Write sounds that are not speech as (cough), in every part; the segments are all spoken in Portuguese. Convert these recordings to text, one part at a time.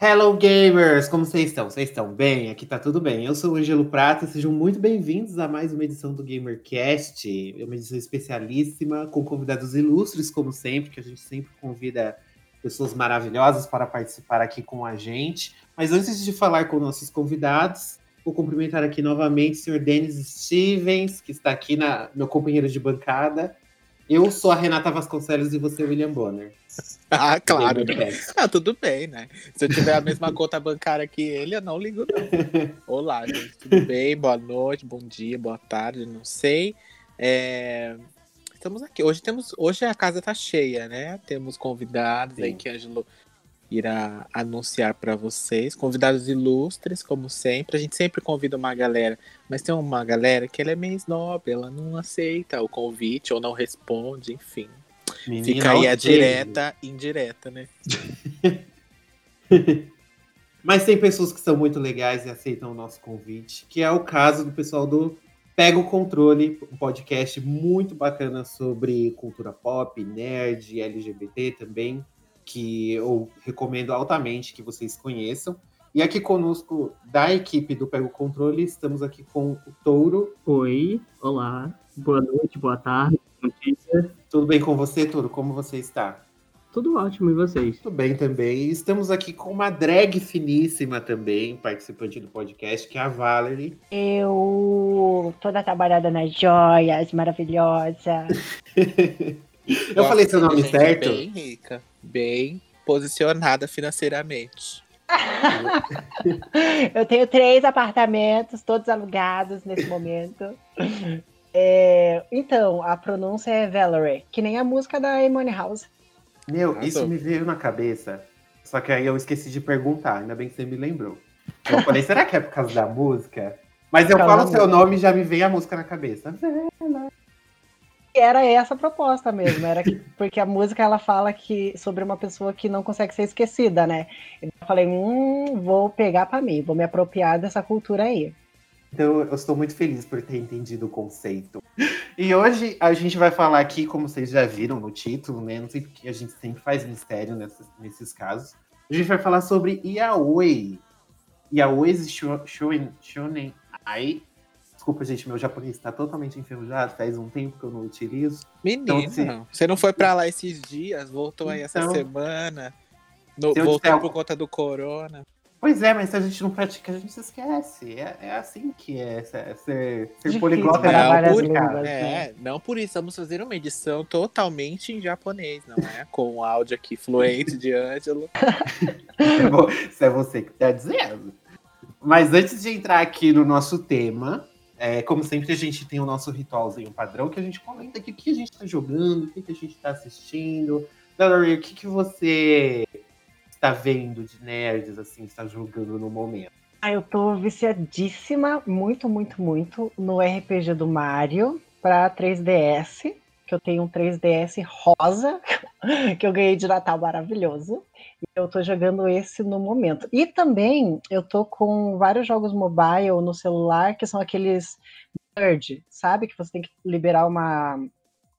Hello gamers, como vocês estão? Vocês estão bem? Aqui tá tudo bem. Eu sou o Angelo Prata, sejam muito bem-vindos a mais uma edição do GamerCast, uma edição especialíssima com convidados ilustres, como sempre, que a gente sempre convida pessoas maravilhosas para participar aqui com a gente. Mas antes de falar com nossos convidados, vou cumprimentar aqui novamente o senhor Denis Stevens, que está aqui na meu companheiro de bancada. Eu sou a Renata Vasconcelos e você é o William Bonner. (laughs) Ah, claro. Ah, tudo bem, né? Se eu tiver a mesma conta bancária que ele, eu não ligo, não. (laughs) Olá, gente. Tudo bem? Boa noite, bom dia, boa tarde, não sei. É... Estamos aqui. Hoje temos. Hoje a casa tá cheia, né? Temos convidados Sim. aí que a Angelo irá anunciar para vocês. Convidados ilustres, como sempre. A gente sempre convida uma galera, mas tem uma galera que ela é meio snob, ela não aceita o convite ou não responde, enfim. Menina, Fica aí a direta indireta, né? (laughs) mas tem pessoas que são muito legais e aceitam o nosso convite, que é o caso do pessoal do Pega o Controle, um podcast muito bacana sobre cultura pop, nerd, LGBT também que eu recomendo altamente que vocês conheçam. E aqui conosco, da equipe do Pego Controle, estamos aqui com o Touro. Oi, olá, boa noite, boa tarde, bom dia. Tudo bem com você, Touro? Como você está? Tudo ótimo, e vocês? Tudo bem também. E estamos aqui com uma drag finíssima também, participante do podcast, que é a Valerie. Eu, toda trabalhada nas joias, maravilhosa. (laughs) (laughs) eu falei seu nome certo? Bem rica bem posicionada financeiramente. (laughs) eu tenho três apartamentos, todos alugados nesse momento. É, então, a pronúncia é Valerie, que nem a música da Emone House. Meu, isso me veio na cabeça. Só que aí eu esqueci de perguntar, ainda bem que você me lembrou. Eu falei, será que é por causa da música? Mas eu falo o seu nome e já me vem a música na cabeça. Valerie era essa a proposta mesmo, era que, (laughs) porque a música ela fala que sobre uma pessoa que não consegue ser esquecida, né? Então eu falei, hum, vou pegar para mim, vou me apropriar dessa cultura aí. Então eu estou muito feliz por ter entendido o conceito. E hoje a gente vai falar aqui, como vocês já viram no título, né? Não sei porque a gente sempre faz mistério nesses casos. A gente vai falar sobre Yaoi. Yaoi Shonen Ai Desculpa, gente, meu japonês está totalmente enferrujado, faz um tempo que eu não utilizo. Menino, então, se... você não foi para lá esses dias, voltou aí essa então, semana, no, voltou disser... por conta do corona. Pois é, mas se a gente não pratica, a gente se esquece. É, é assim que é. Ser, ser poliglota é, por, cara. é, né? não por isso. Vamos fazer uma edição totalmente em japonês, não é? (laughs) Com o áudio aqui fluente de Ângelo. (laughs) Isso é você que está dizendo. Mas antes de entrar aqui no nosso tema, é, como sempre, a gente tem o nosso ritualzinho padrão que a gente comenta aqui o que a gente está jogando, o que, que a gente está assistindo. Valerie, o que, que você está vendo de nerds, assim, está jogando no momento? Ah, eu tô viciadíssima, muito, muito, muito, no RPG do Mario para 3DS, que eu tenho um 3DS rosa, (laughs) que eu ganhei de Natal maravilhoso. Eu tô jogando esse no momento. E também eu tô com vários jogos mobile no celular, que são aqueles nerd, sabe? Que você tem que liberar uma,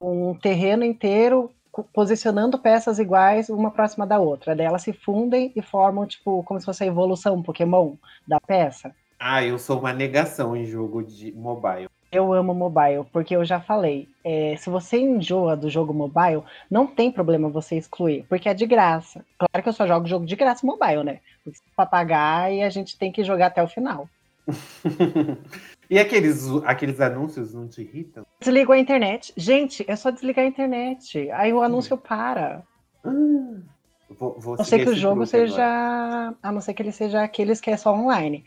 um terreno inteiro posicionando peças iguais uma próxima da outra. Daí elas se fundem e formam, tipo, como se fosse a evolução Pokémon da peça. Ah, eu sou uma negação em jogo de mobile. Eu amo mobile, porque eu já falei, é, se você enjoa do jogo mobile, não tem problema você excluir, porque é de graça. Claro que eu só jogo jogo de graça mobile, né? Porque pra pagar e a gente tem que jogar até o final. (laughs) e aqueles, aqueles anúncios não te irritam? Desligou a internet. Gente, é só desligar a internet. Aí o anúncio hum. para. Hum. Vou, vou a não ser que o jogo seja. Agora. A não ser que ele seja aqueles que é só online.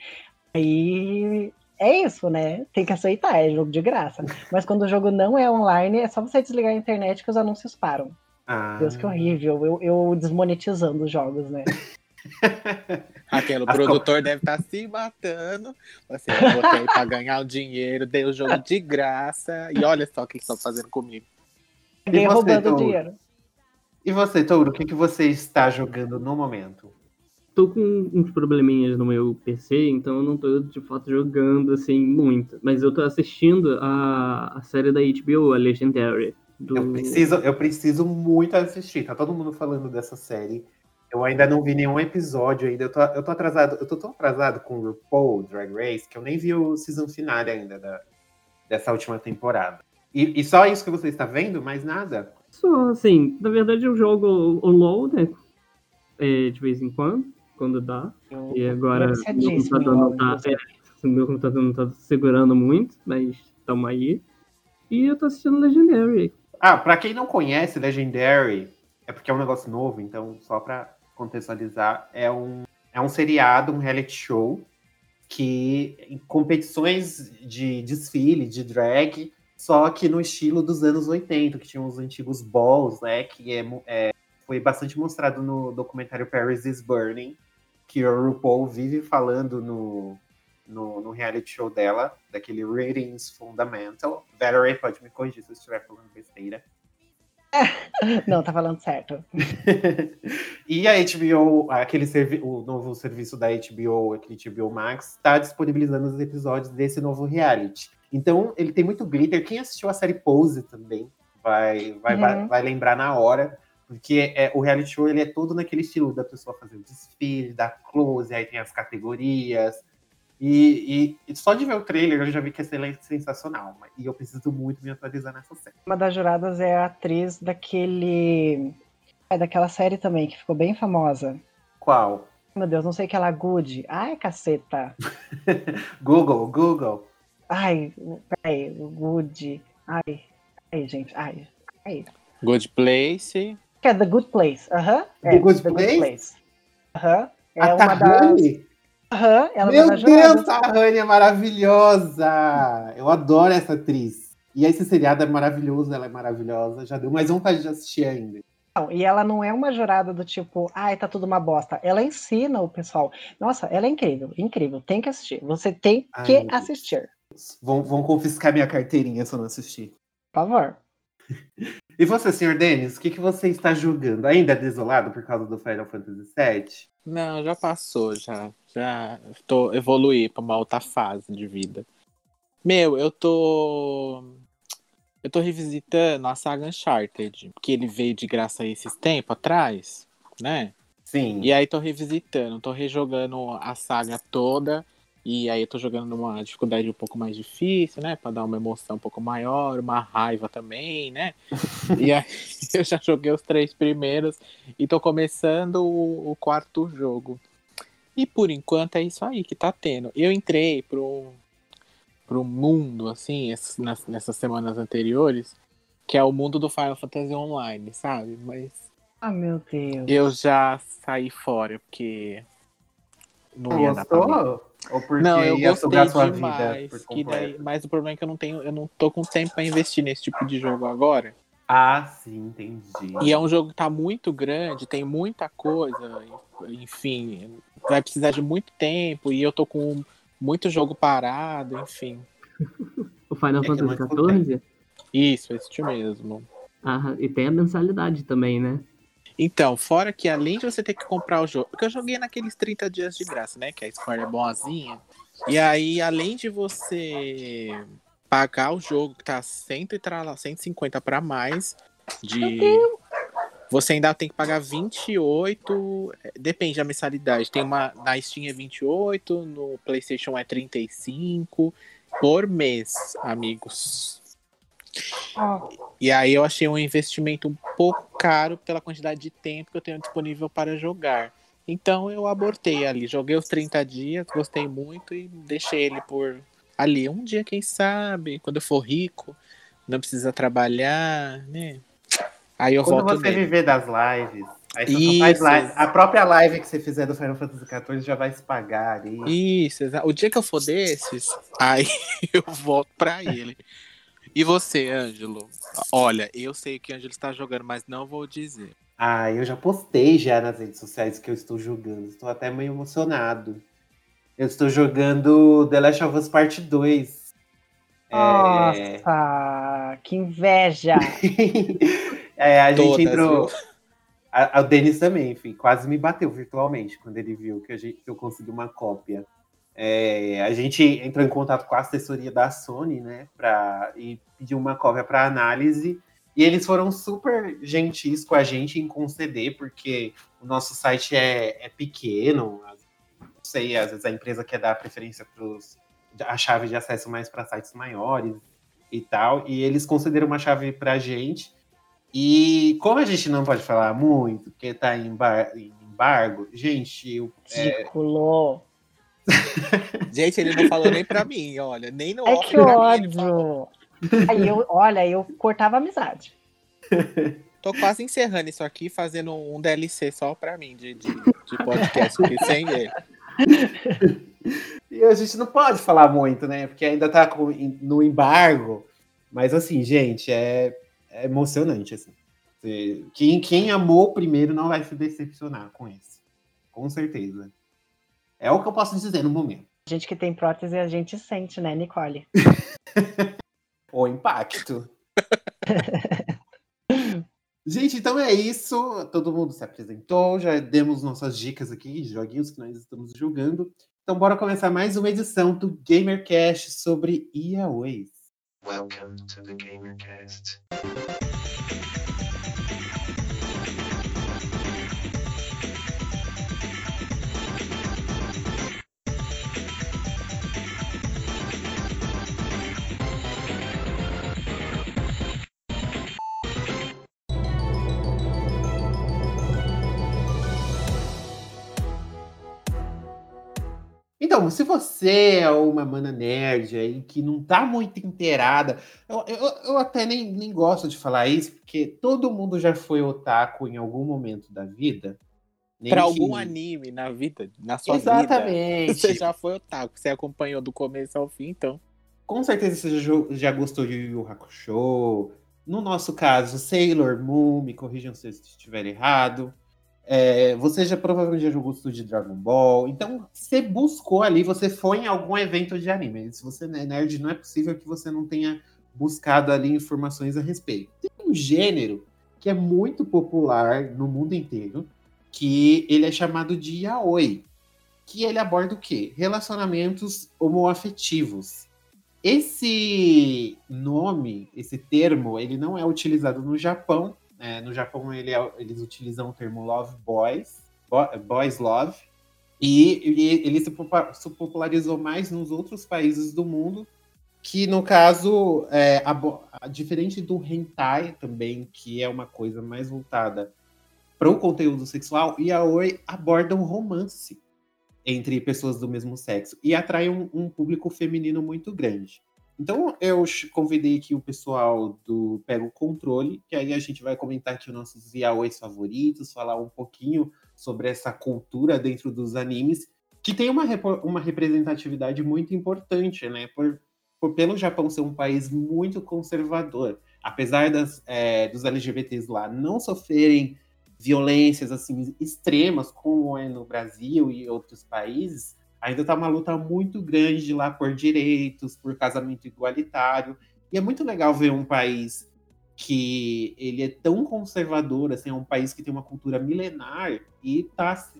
Aí é isso, né? Tem que aceitar, é jogo de graça. Mas quando o jogo não é online, é só você desligar a internet que os anúncios param. Ah. Deus, que horrível. Eu, eu desmonetizando os jogos, né? (laughs) Aquele produtor deve estar tá se matando. Assim, eu botei para ganhar o dinheiro, dei o jogo de graça. E olha só o que estão fazendo comigo. Ninguém roubando dinheiro. E você, Touro, o que, que você está jogando no momento? Tô com uns probleminhas no meu PC, então eu não tô de fato jogando assim muito. Mas eu tô assistindo a, a série da HBO, a Legendary. Do... Eu, preciso, eu preciso muito assistir. Tá todo mundo falando dessa série. Eu ainda não vi nenhum episódio ainda. Eu tô, eu tô atrasado, eu tô tão atrasado com o RuPaul Drag Race que eu nem vi o season finale ainda da, dessa última temporada. E, e, só isso que você está vendo? Mais nada? Só, assim, na verdade eu jogo o LoL, né? É, de vez em quando, quando dá. Eu, e agora meu computador, não tá, é, meu computador não tá segurando muito, mas estamos aí. E eu tô assistindo Legendary. Ah, pra quem não conhece Legendary, é porque é um negócio novo, então só pra contextualizar, é um, é um seriado, um reality show, que em competições de desfile, de drag, só que no estilo dos anos 80, que tinham os antigos balls, né? Que é, é, foi bastante mostrado no documentário Paris is Burning, que o RuPaul vive falando no, no, no reality show dela, daquele Ratings Fundamental. Valerie pode me corrigir se eu estiver falando besteira. (laughs) Não, tá falando certo. (laughs) e a HBO, aquele o novo serviço da HBO, aquele HBO Max, está disponibilizando os episódios desse novo reality. Então, ele tem muito glitter. Quem assistiu a série Pose também vai, vai, uhum. vai, vai, lembrar na hora. Porque é, o reality show ele é todo naquele estilo da pessoa fazer o desfile, da close, aí tem as categorias, e, e, só de ver o trailer eu já vi que é sensacional. E eu preciso muito me atualizar nessa série. Uma das juradas é a atriz daquele. É daquela série também, que ficou bem famosa. Qual? Meu Deus, não sei que ela Good. Ai, caceta. (laughs) Google, Google. Ai, peraí, Good. Ai, ai, gente, ai. ai. Good Place. Que é The Good Place, aham. Uh -huh. é, The Good The Place? Place. Aham. É a uma das. Uhum, ela Meu Deus, a Rani é maravilhosa! Eu adoro essa atriz. E esse seriado é maravilhoso, ela é maravilhosa. Já deu mais vontade de assistir ainda. Não, e ela não é uma jurada do tipo, ai, tá tudo uma bosta. Ela ensina o pessoal. Nossa, ela é incrível, incrível. Tem que assistir. Você tem ai, que assistir. Vão, vão confiscar minha carteirinha se eu não assistir. Por favor. (laughs) E você, senhor Denis, o que, que você está julgando? Ainda é desolado por causa do Final Fantasy VII? Não, já passou, já. Já tô evoluí para uma outra fase de vida. Meu, eu tô eu tô revisitando a saga Uncharted, que ele veio de graça esses tempos atrás, né? Sim. E aí tô revisitando, tô rejogando a saga toda e aí eu tô jogando numa dificuldade um pouco mais difícil, né? Pra dar uma emoção um pouco maior, uma raiva também, né? (laughs) e aí (laughs) eu já joguei os três primeiros e tô começando o, o, quarto jogo. E por enquanto é isso aí que tá tendo. Eu entrei pro, pro mundo, assim, nas, nessas semanas anteriores, que é o mundo do Final Fantasy Online, sabe? Mas. Ah, meu Deus. Eu já saí fora, porque. Não ia dar pra. Ou porque não, eu ia sugar sua demais, vida por daí, Mas o problema é que eu não tenho, eu não tô com tempo para investir nesse tipo de jogo agora. Ah, sim, entendi. E é um jogo que tá muito grande, tem muita coisa, enfim, vai precisar de muito tempo e eu tô com muito jogo parado, enfim. (laughs) o Final é Fantasy XIV? Isso, esse mesmo. Ah, e tem a mensalidade também, né? Então, fora que além de você ter que comprar o jogo, porque eu joguei naqueles 30 dias de graça, né? Que a Square é boazinha. E aí, além de você pagar o jogo que tá 100 e 150 para mais de você ainda tem que pagar 28, é, depende da mensalidade. Tem uma na Steam é 28, no PlayStation é 35 por mês, amigos. E aí eu achei um investimento um pouco caro pela quantidade de tempo que eu tenho disponível para jogar. Então eu abortei ali, joguei os 30 dias, gostei muito e deixei ele por ali. Um dia, quem sabe, quando eu for rico, não precisa trabalhar, né? Aí eu quando volto. Você nele. viver das lives, live. A própria live que você fizer do Final Fantasy XIV já vai se pagar ali. Isso, o dia que eu for desses, aí (laughs) eu volto para ele. E você, Ângelo? Olha, eu sei que o Ângelo está jogando, mas não vou dizer. Ah, eu já postei já nas redes sociais que eu estou jogando. Estou até meio emocionado. Eu estou jogando The Last of Us Part 2. Nossa, é... que inveja! (laughs) é, a Todas, gente entrou. A, a, o Denis também, enfim, quase me bateu virtualmente quando ele viu que, a gente, que eu consegui uma cópia. É, a gente entrou em contato com a assessoria da Sony, né, pra, e pediu uma cópia para análise. E eles foram super gentis com a gente em conceder, porque o nosso site é, é pequeno, não sei, às vezes a empresa quer dar preferência para a chave de acesso mais para sites maiores e tal, e eles consideram uma chave para a gente. E como a gente não pode falar muito, porque está em, em, embargo, gente, eu, é... gente, ele não falou nem para mim, olha, nem no É que ódio. Aí eu, olha, eu cortava amizade. Tô quase encerrando isso aqui, fazendo um DLC só pra mim de, de, de podcast, sem ele. E a gente não pode falar muito, né? Porque ainda tá com, no embargo. Mas assim, gente, é, é emocionante, assim. Quem, quem amou primeiro não vai se decepcionar com isso. Com certeza. É o que eu posso dizer no momento. A gente que tem prótese, a gente sente, né, Nicole? (laughs) o impacto. (laughs) Gente, então é isso. Todo mundo se apresentou, já demos nossas dicas aqui, joguinhos que nós estamos jogando. Então, bora começar mais uma edição do GamerCast sobre Yaois. Welcome to the GamerCast. Então, se você é uma mana nerd aí que não tá muito inteirada, eu, eu, eu até nem, nem gosto de falar isso, porque todo mundo já foi otaku em algum momento da vida. Para algum anime na vida, na sua Exatamente. vida. Você já foi otaku, você acompanhou do começo ao fim, então. Com certeza você já, já gostou de Yu Yu Hakusho. No nosso caso, Sailor Moon, me corrijam se eu estiver errado. É, você já provavelmente já jogou tudo de Dragon Ball. Então, você buscou ali, você foi em algum evento de anime. Se você é nerd, não é possível que você não tenha buscado ali informações a respeito. Tem um gênero que é muito popular no mundo inteiro, que ele é chamado de yaoi, que ele aborda o quê? Relacionamentos homoafetivos. Esse nome, esse termo, ele não é utilizado no Japão, é, no Japão ele é, eles utilizam o termo love boys, boys love, e, e ele se, popularizou mais nos outros países do mundo, que no caso, é, a, a, diferente do hentai também, que é uma coisa mais voltada para o conteúdo sexual, e a Oi aborda um romance entre pessoas do mesmo sexo e atrai um, um público feminino muito grande. Então eu convidei aqui o pessoal do Pega o Controle, que aí a gente vai comentar aqui os nossos yaois favoritos, falar um pouquinho sobre essa cultura dentro dos animes, que tem uma, uma representatividade muito importante, né? Por, por pelo Japão ser um país muito conservador, apesar das, é, dos LGBTs lá não sofrerem violências assim extremas como é no Brasil e outros países, ainda está uma luta muito grande lá por direitos, por casamento igualitário. E é muito legal ver um país que ele é tão conservador, assim, é um país que tem uma cultura milenar e está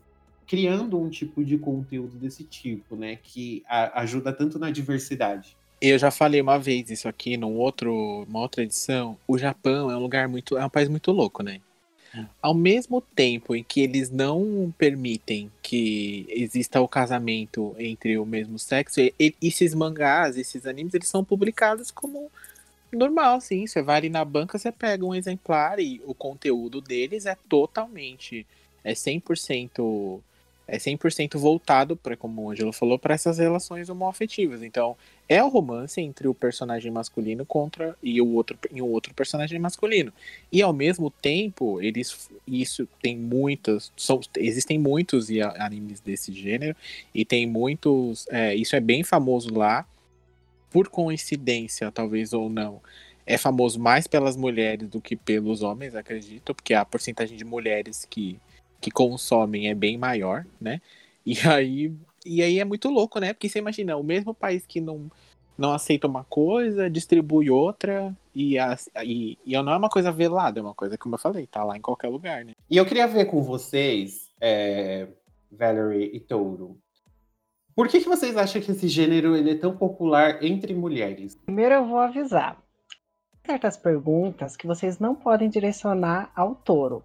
criando um tipo de conteúdo desse tipo, né, que ajuda tanto na diversidade. Eu já falei uma vez isso aqui num outro, uma outra edição. O Japão é um lugar muito, é um país muito louco, né? Ao mesmo tempo em que eles não permitem que exista o casamento entre o mesmo sexo, e, esses mangás, esses animes, eles são publicados como normal, sim. Você vai ali na banca, você pega um exemplar e o conteúdo deles é totalmente, é 100% é 100% voltado para como o Angelo falou para essas relações homoafetivas. Então, é o romance entre o personagem masculino contra e o outro e o outro personagem masculino. E ao mesmo tempo, eles isso tem muitas, são, existem muitos animes desse gênero e tem muitos, é, isso é bem famoso lá. Por coincidência, talvez ou não, é famoso mais pelas mulheres do que pelos homens, acredito, porque a porcentagem de mulheres que que consomem é bem maior, né? E (laughs) aí e aí é muito louco, né? Porque você imagina, o mesmo país que não, não aceita uma coisa, distribui outra, e, a, e, e não é uma coisa velada, é uma coisa, como eu falei, tá lá em qualquer lugar, né? E eu queria ver com vocês, é, Valerie e Touro, por que, que vocês acham que esse gênero ele é tão popular entre mulheres? Primeiro eu vou avisar. Certas perguntas que vocês não podem direcionar ao touro.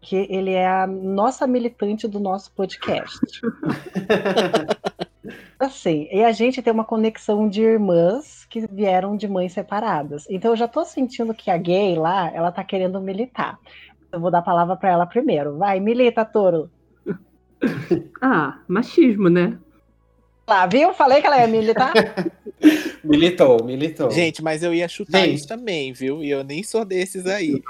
Que ele é a nossa militante do nosso podcast. (laughs) assim, e a gente tem uma conexão de irmãs que vieram de mães separadas. Então eu já tô sentindo que a gay lá, ela tá querendo militar. Eu vou dar a palavra para ela primeiro. Vai, milita, Toro. (laughs) ah, machismo, né? Lá, viu? Falei que ela ia militar. (laughs) militou, militou. Gente, mas eu ia chutar Gente. isso também, viu? E eu nem sou desses aí.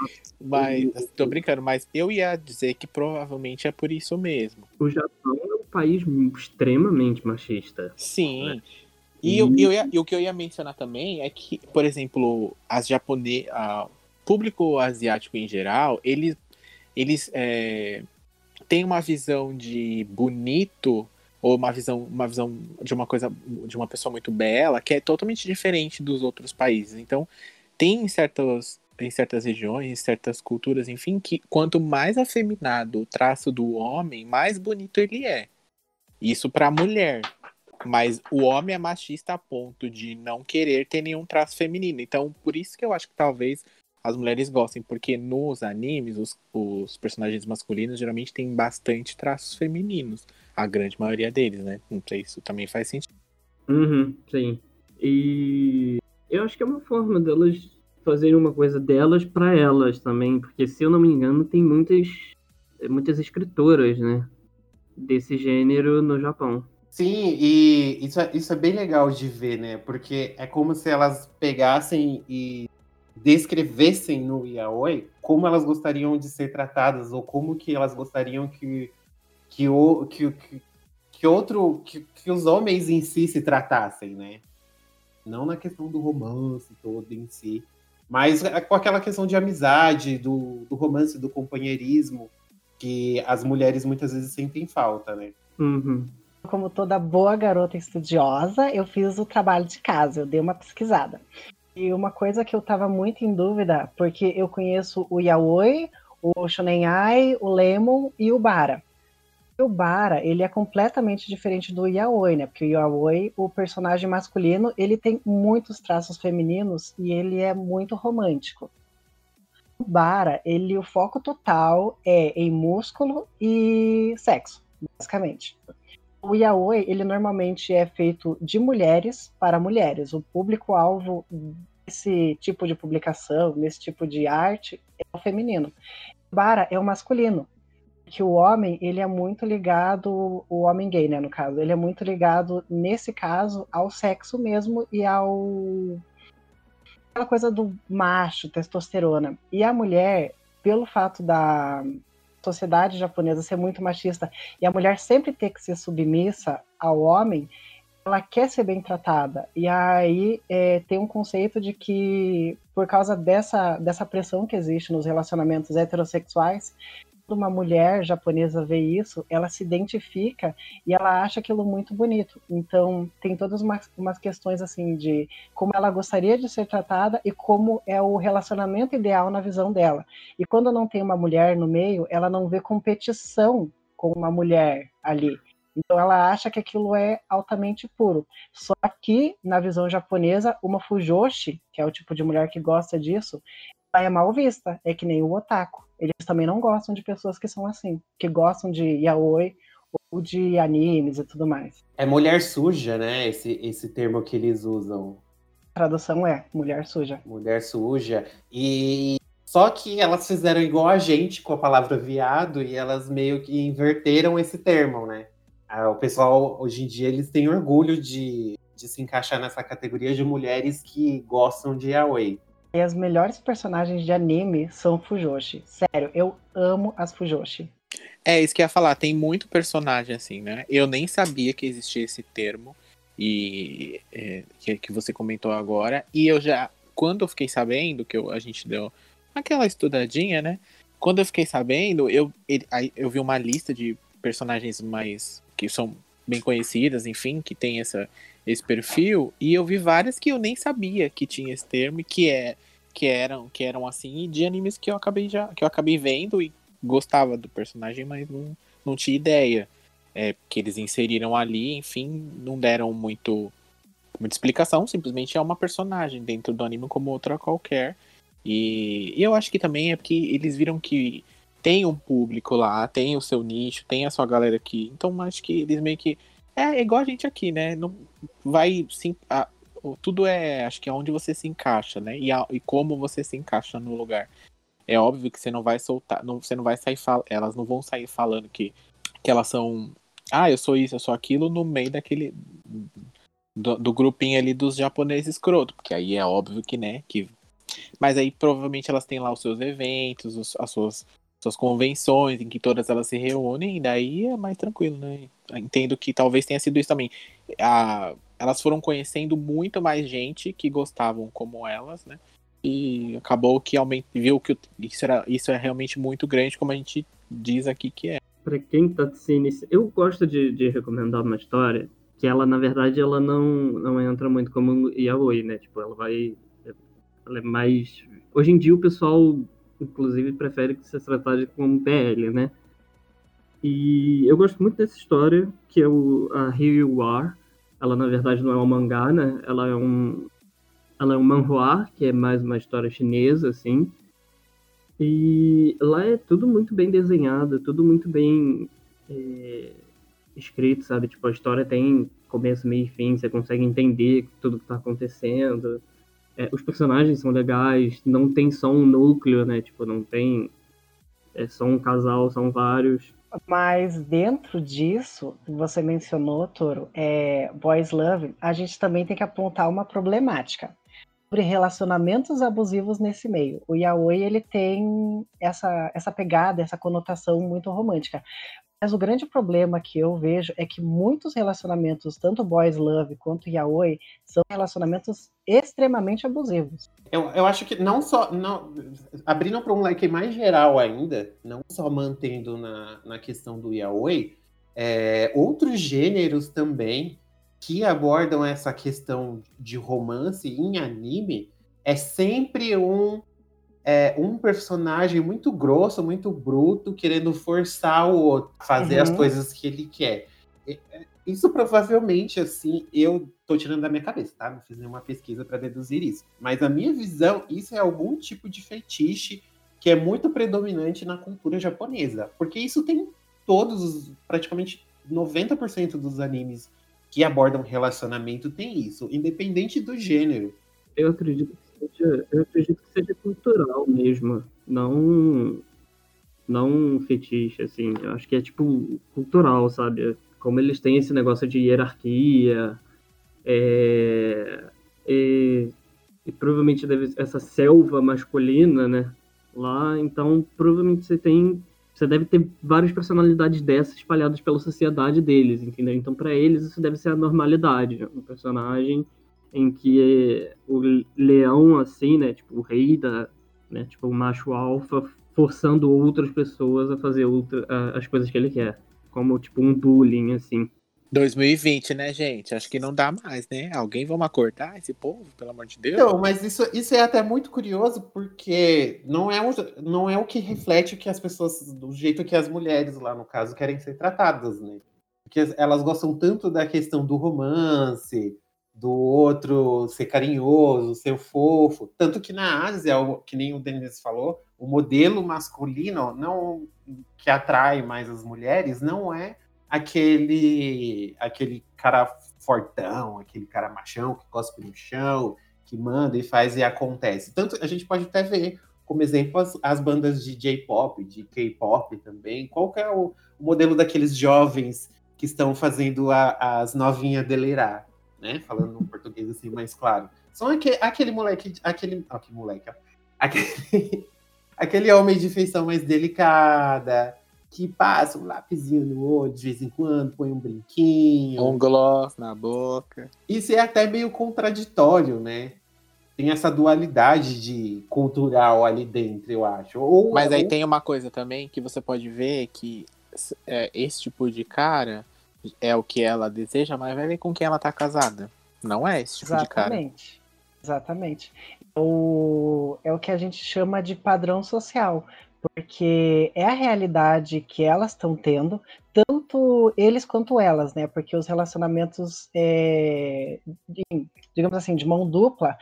Mas, tô brincando, mas eu ia dizer que provavelmente é por isso mesmo. O Japão é um país extremamente machista. Sim. Né? E, eu, eu ia, e o que eu ia mencionar também é que, por exemplo, as japonesas, público asiático em geral, eles, eles é, têm uma visão de bonito ou uma visão, uma visão de uma coisa de uma pessoa muito bela que é totalmente diferente dos outros países. Então, tem certas em certas regiões, certas culturas, enfim, que quanto mais afeminado o traço do homem, mais bonito ele é. Isso para a mulher. Mas o homem é machista a ponto de não querer ter nenhum traço feminino. Então, por isso que eu acho que talvez as mulheres gostem, porque nos animes, os, os personagens masculinos geralmente têm bastante traços femininos. A grande maioria deles, né? Não sei se isso também faz sentido. Uhum, sim. E eu acho que é uma forma delas fazerem uma coisa delas para elas também, porque se eu não me engano, tem muitas muitas escritoras, né, desse gênero no Japão. Sim, e isso é, isso é bem legal de ver, né? Porque é como se elas pegassem e descrevessem no yaoi como elas gostariam de ser tratadas ou como que elas gostariam que que o que, que, que outro que, que os homens em si se tratassem, né? Não na questão do romance todo em si, mas é com aquela questão de amizade, do, do romance, do companheirismo que as mulheres muitas vezes sentem falta, né? Uhum. Como toda boa garota estudiosa, eu fiz o trabalho de casa, eu dei uma pesquisada. E uma coisa que eu estava muito em dúvida, porque eu conheço o Yaoi, o Shonen Ai, o Lemon e o Bara. O Bara, ele é completamente diferente do Yaoi, né? Porque o Yaoi, o personagem masculino, ele tem muitos traços femininos e ele é muito romântico. O Bara, ele, o foco total é em músculo e sexo, basicamente. O yaoi, ele normalmente é feito de mulheres para mulheres. O público-alvo desse tipo de publicação, nesse tipo de arte, é o feminino. Bara é o masculino, que o homem, ele é muito ligado, o homem gay, né, no caso, ele é muito ligado, nesse caso, ao sexo mesmo e ao aquela coisa do macho, testosterona. E a mulher, pelo fato da sociedade japonesa ser muito machista e a mulher sempre ter que ser submissa ao homem, ela quer ser bem tratada. E aí é, tem um conceito de que, por causa dessa, dessa pressão que existe nos relacionamentos heterossexuais, uma mulher japonesa vê isso, ela se identifica e ela acha aquilo muito bonito. Então, tem todas umas, umas questões assim de como ela gostaria de ser tratada e como é o relacionamento ideal na visão dela. E quando não tem uma mulher no meio, ela não vê competição com uma mulher ali. Então ela acha que aquilo é altamente puro. Só que, na visão japonesa, uma fujoshi, que é o tipo de mulher que gosta disso, ela é mal vista. É que nem o otaku eles também não gostam de pessoas que são assim, que gostam de yaoi ou de animes e tudo mais. É mulher suja, né? Esse, esse termo que eles usam. A tradução é mulher suja. Mulher suja. E só que elas fizeram igual a gente com a palavra viado e elas meio que inverteram esse termo, né? Ah, o pessoal, hoje em dia, eles têm orgulho de, de se encaixar nessa categoria de mulheres que gostam de yaoi. E as melhores personagens de anime são Fujoshi. Sério, eu amo as Fujoshi. É, isso que eu ia falar, tem muito personagem assim, né? Eu nem sabia que existia esse termo e é, que, que você comentou agora. E eu já, quando eu fiquei sabendo que eu, a gente deu aquela estudadinha, né? Quando eu fiquei sabendo, eu, eu vi uma lista de personagens mais que são bem conhecidas, enfim, que tem essa, esse perfil, e eu vi várias que eu nem sabia que tinha esse termo que é que eram que eram assim, de animes que eu acabei já que eu acabei vendo e gostava do personagem, mas não, não tinha ideia. É, que eles inseriram ali, enfim, não deram muito muita explicação, simplesmente é uma personagem dentro do anime como outra qualquer. E, e eu acho que também é porque eles viram que tem um público lá, tem o seu nicho, tem a sua galera aqui. Então acho que eles meio que. É, é igual a gente aqui, né? Não vai. Sim, a, tudo é. Acho que é onde você se encaixa, né? E, a, e como você se encaixa no lugar. É óbvio que você não vai soltar. Não, você não vai sair falando. Elas não vão sair falando que, que elas são. Ah, eu sou isso, eu sou aquilo no meio daquele. Do, do grupinho ali dos japoneses escroto. Porque aí é óbvio que, né? Que mas aí provavelmente elas têm lá os seus eventos, os, as suas suas convenções em que todas elas se reúnem, e daí é mais tranquilo, né? Entendo que talvez tenha sido isso também. A, elas foram conhecendo muito mais gente que gostavam como elas, né? E acabou que aument... viu que isso, era, isso é realmente muito grande, como a gente diz aqui que é. Para quem tá se iniciando, eu gosto de, de recomendar uma história que ela, na verdade, ela não, não entra muito como yaoi, né? Tipo, ela vai. Ela é mais. Hoje em dia o pessoal inclusive prefere que seja tratado como PL, né? E eu gosto muito dessa história, que é o, a Here You Are. Ela, na verdade, não é um mangá, né? Ela é um, ela é um manhua, que é mais uma história chinesa, assim. E lá é tudo muito bem desenhado, tudo muito bem é, escrito, sabe? Tipo, a história tem começo, meio e fim, você consegue entender tudo que tá acontecendo é, os personagens são legais, não tem só um núcleo, né? Tipo, não tem é só um casal, são vários. Mas dentro disso, você mencionou, Toro, é, Boys Love, a gente também tem que apontar uma problemática sobre relacionamentos abusivos nesse meio. O yaoi ele tem essa, essa pegada, essa conotação muito romântica. Mas o grande problema que eu vejo é que muitos relacionamentos, tanto boys love quanto yaoi, são relacionamentos extremamente abusivos. Eu, eu acho que não só. Não, abrindo para um leque mais geral ainda, não só mantendo na, na questão do yaoi, é, outros gêneros também que abordam essa questão de romance em anime é sempre um é, um personagem muito grosso, muito bruto, querendo forçar o outro a fazer uhum. as coisas que ele quer. É, isso provavelmente, assim, eu tô tirando da minha cabeça, tá? Não fiz nenhuma pesquisa para deduzir isso. Mas a minha visão, isso é algum tipo de fetiche que é muito predominante na cultura japonesa. Porque isso tem todos, praticamente 90% dos animes que abordam relacionamento tem isso, independente do gênero. Eu acredito seja, eu acredito que seja cultural mesmo, não não fetiche, assim. Eu acho que é tipo cultural, sabe? Como eles têm esse negócio de hierarquia, é, e, e provavelmente deve essa selva masculina, né? Lá, então provavelmente você tem você deve ter várias personalidades dessas espalhadas pela sociedade deles, entendeu? Então, para eles, isso deve ser a normalidade. Um personagem em que o leão, assim, né, tipo, o rei da, né, tipo, o macho alfa, forçando outras pessoas a fazer outra, as coisas que ele quer. Como, tipo, um bullying, assim. 2020, né, gente? Acho que não dá mais, né? Alguém vamos acordar esse povo, pelo amor de Deus? Não, mas isso, isso é até muito curioso, porque não é, um, não é o que reflete o que as pessoas, do jeito que as mulheres lá, no caso, querem ser tratadas, né? Porque elas gostam tanto da questão do romance, do outro ser carinhoso, ser fofo. Tanto que na Ásia, que nem o Denis falou, o modelo masculino não que atrai mais as mulheres não é aquele aquele cara fortão, aquele cara machão que cospe no chão, que manda e faz e acontece. Tanto a gente pode até ver como exemplo as, as bandas de J-pop, de K-pop também. Qual é o, o, modelo daqueles jovens que estão fazendo a, as novinhas delirar? Né? Falando um português assim mais claro. São aquele, aquele moleque, aquele, ó, que moleque, ó. Aquele, (laughs) aquele homem de feição mais delicada, que passa um lapisinho no olho de vez em quando, põe um brinquinho. Um gloss na boca. Isso é até meio contraditório, né? Tem essa dualidade de cultural ali dentro, eu acho. Ou, Mas aí ou... tem uma coisa também que você pode ver que é, esse tipo de cara é o que ela deseja, mas vai ver com quem ela tá casada. Não é esse tipo Exatamente. de cara. Exatamente. O, é o que a gente chama de padrão social. porque é a realidade que elas estão tendo, tanto eles quanto elas, né? Porque os relacionamentos, é, digamos assim, de mão dupla,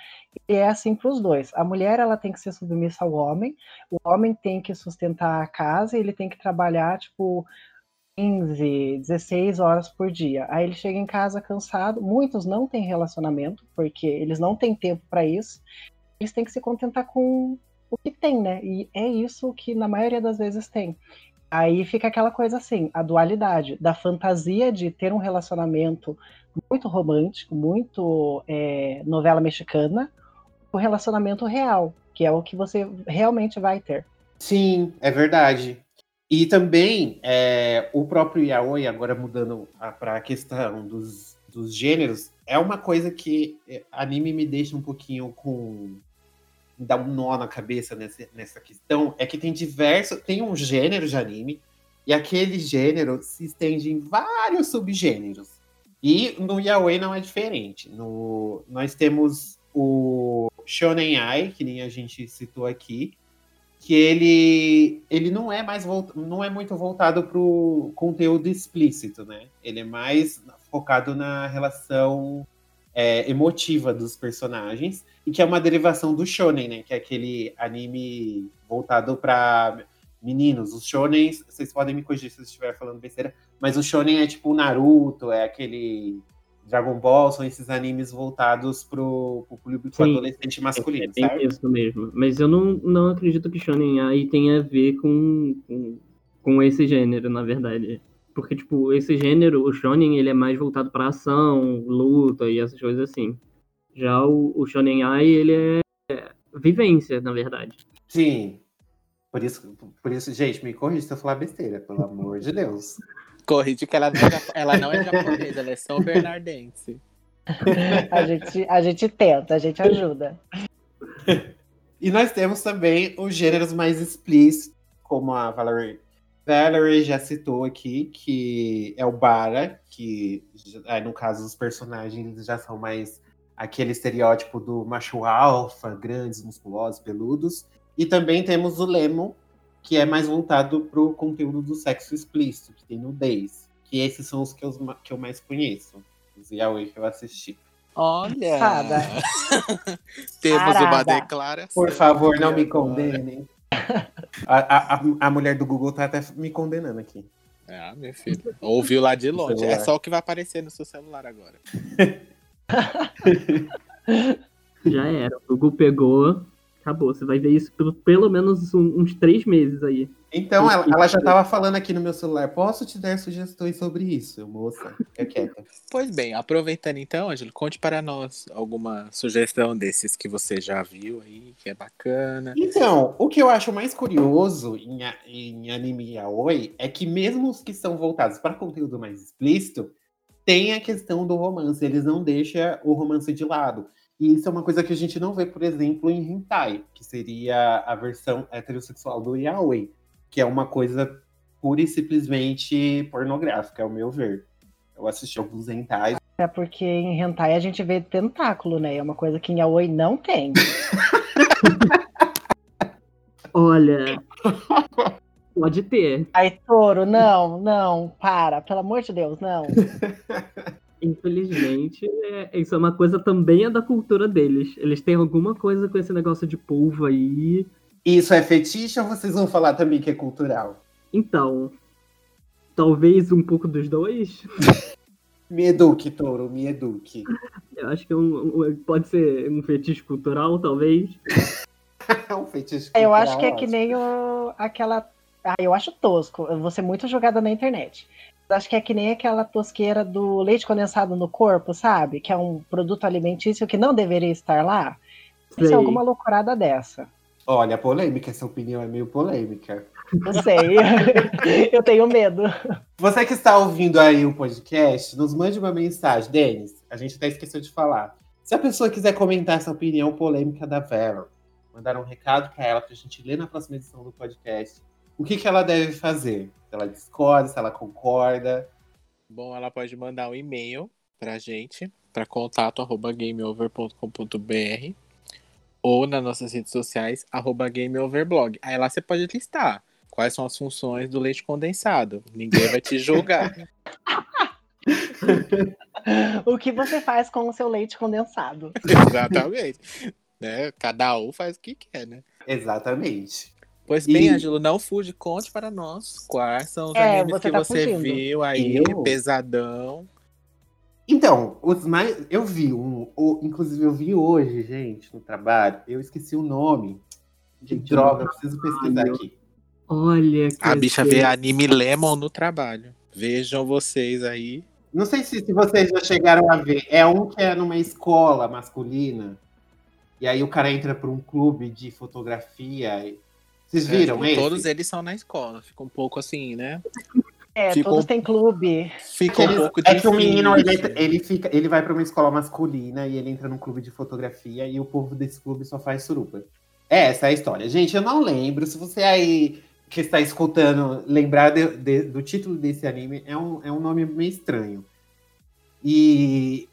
é assim para os dois. A mulher ela tem que ser submissa ao homem, o homem tem que sustentar a casa, ele tem que trabalhar tipo 15, 16 horas por dia. Aí ele chega em casa cansado. Muitos não têm relacionamento porque eles não têm tempo para isso. Eles têm que se contentar com o que tem, né? E é isso que na maioria das vezes tem. Aí fica aquela coisa assim, a dualidade da fantasia de ter um relacionamento muito romântico, muito é, novela mexicana, o relacionamento real, que é o que você realmente vai ter. Sim, é verdade. E também é, o próprio yaoi, agora mudando para a questão dos, dos gêneros, é uma coisa que é, anime me deixa um pouquinho com dá um nó na cabeça nessa, nessa questão é que tem diversos. Tem um gênero de anime, e aquele gênero se estende em vários subgêneros. E no Yaoi não é diferente. No, nós temos o Shonen Ai, que nem a gente citou aqui, que ele, ele não é mais não é muito voltado para o conteúdo explícito, né? Ele é mais focado na relação é, emotiva dos personagens e que é uma derivação do shonen, né? Que é aquele anime voltado para meninos. Os shonens, vocês podem me corrigir se eu estiver falando besteira, mas o shonen é tipo o Naruto, é aquele Dragon Ball, são esses animes voltados pro, pro público Sim, adolescente masculino, é, é isso mesmo. Mas eu não, não acredito que shonen aí tenha a ver com, com, com esse gênero, na verdade. Porque, tipo, esse gênero, o shonen, ele é mais voltado para ação, luta e essas coisas assim. Já o, o Shonen Ai, ele é vivência, na verdade. Sim. Por isso, por isso gente, me corrija se eu falar besteira, pelo amor de Deus. Corrige que ela não é, ela não é japonesa, ela é só bernardense. (laughs) a, gente, a gente tenta, a gente ajuda. E nós temos também os gêneros mais explícitos, como a Valerie, Valerie já citou aqui, que é o Bara, que no caso os personagens já são mais aquele estereótipo do macho alfa, grandes, musculosos, peludos. E também temos o Lemo, que é mais voltado para o conteúdo do sexo explícito, que tem nudez. Que esses são os que eu, que eu mais conheço, os yaoi que eu assisti. Olha! (laughs) Temos Arada. uma declaração. Por favor, não me condenem. A, a, a, mulher do Google tá até me condenando aqui. Ah, meu filho. Ouviu lá de longe. É só o que vai aparecer no seu celular agora. (laughs) Já era. O Google pegou, acabou. Você vai ver isso pelo, pelo menos um, uns três meses aí. Então, ela, ela já estava falando aqui no meu celular. Posso te dar sugestões sobre isso, moça? Fica quieta. (laughs) Pois bem, aproveitando então, Ângelo, conte para nós alguma sugestão desses que você já viu aí, que é bacana. Então, o que eu acho mais curioso em, em anime yaoi é que mesmo os que são voltados para conteúdo mais explícito, tem a questão do romance, eles não deixam o romance de lado. E isso é uma coisa que a gente não vê, por exemplo, em hentai, que seria a versão heterossexual do yaoi, que é uma coisa pura e simplesmente pornográfica, ao meu ver. Eu assisti alguns hentais. É porque em hentai a gente vê tentáculo, né? É uma coisa que em yaoi não tem. (laughs) Olha, Pode ter. Ai, touro, não, não, para, pelo amor de Deus, não. (laughs) Infelizmente, é, isso é uma coisa também é da cultura deles. Eles têm alguma coisa com esse negócio de polvo aí. Isso é fetiche ou vocês vão falar também que é cultural? Então, talvez um pouco dos dois. (laughs) me eduque, touro, me eduque. Eu acho que é um, um, pode ser um fetiche cultural, talvez. (laughs) um fetiche cultural. Eu acho que é que nem o, aquela ah, eu acho tosco. Eu vou ser muito jogada na internet. Acho que é que nem aquela tosqueira do leite condensado no corpo, sabe? Que é um produto alimentício que não deveria estar lá. Isso é alguma loucurada dessa. Olha, polêmica, essa opinião é meio polêmica. Não sei. (laughs) eu tenho medo. Você que está ouvindo aí o podcast, nos mande uma mensagem. Denis, a gente até esqueceu de falar. Se a pessoa quiser comentar essa opinião polêmica da Vera, mandar um recado para ela para a gente ler na próxima edição do podcast o que, que ela deve fazer? Se ela discorda, se ela concorda. Bom, ela pode mandar um e-mail pra gente, para contato@gameover.com.br ou nas nossas redes sociais, arroba GameOverblog. Aí lá você pode listar quais são as funções do leite condensado. Ninguém vai te julgar. (laughs) o que você faz com o seu leite condensado? Exatamente. né? Cada um faz o que quer, né? Exatamente. Pois bem, e... Ângelo, não fuge, conte para nós quais são os é, animes você que tá você fugindo. viu aí, eu... pesadão. Então, os mais. Eu vi um. O, inclusive, eu vi hoje, gente, no trabalho. Eu esqueci o nome. De droga, preciso pesquisar aqui. Olha. A bicha vê anime Lemon no trabalho. Vejam vocês aí. Não sei se, se vocês já chegaram a ver. É um que é numa escola masculina. E aí o cara entra para um clube de fotografia. Vocês é, viram é, tipo, Todos eles são na escola. Fica um pouco assim, né? É, Fica todos um... têm clube. Fica um pouco É que o menino, ele, ele, fica, ele vai para uma escola masculina e ele entra num clube de fotografia e o povo desse clube só faz suruba. É, essa é a história. Gente, eu não lembro. Se você aí que está escutando lembrar de, de, do título desse anime, é um, é um nome meio estranho. E,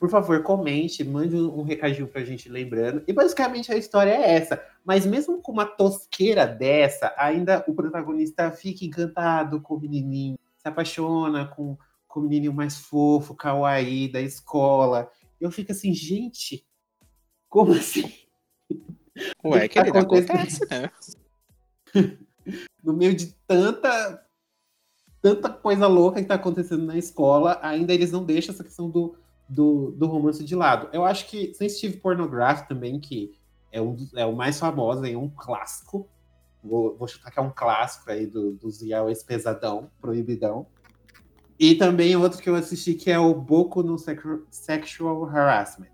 por favor, comente, mande um recadinho pra gente lembrando. E basicamente a história é essa. Mas mesmo com uma tosqueira dessa, ainda o protagonista fica encantado com o menininho, se apaixona com, com o menininho mais fofo, kawaii, da escola. Eu fico assim, gente, como assim? (laughs) Ué, que, que acontece, né? (laughs) no meio de tanta tanta coisa louca que está acontecendo na escola, ainda eles não deixam essa questão do, do, do romance de lado. Eu acho que Sensitive Pornography também, que é, um, é o mais famoso, é um clássico. Vou, vou chutar que é um clássico aí do, dos yaois pesadão, proibidão. E também outro que eu assisti que é o Boku no Sexual Harassment.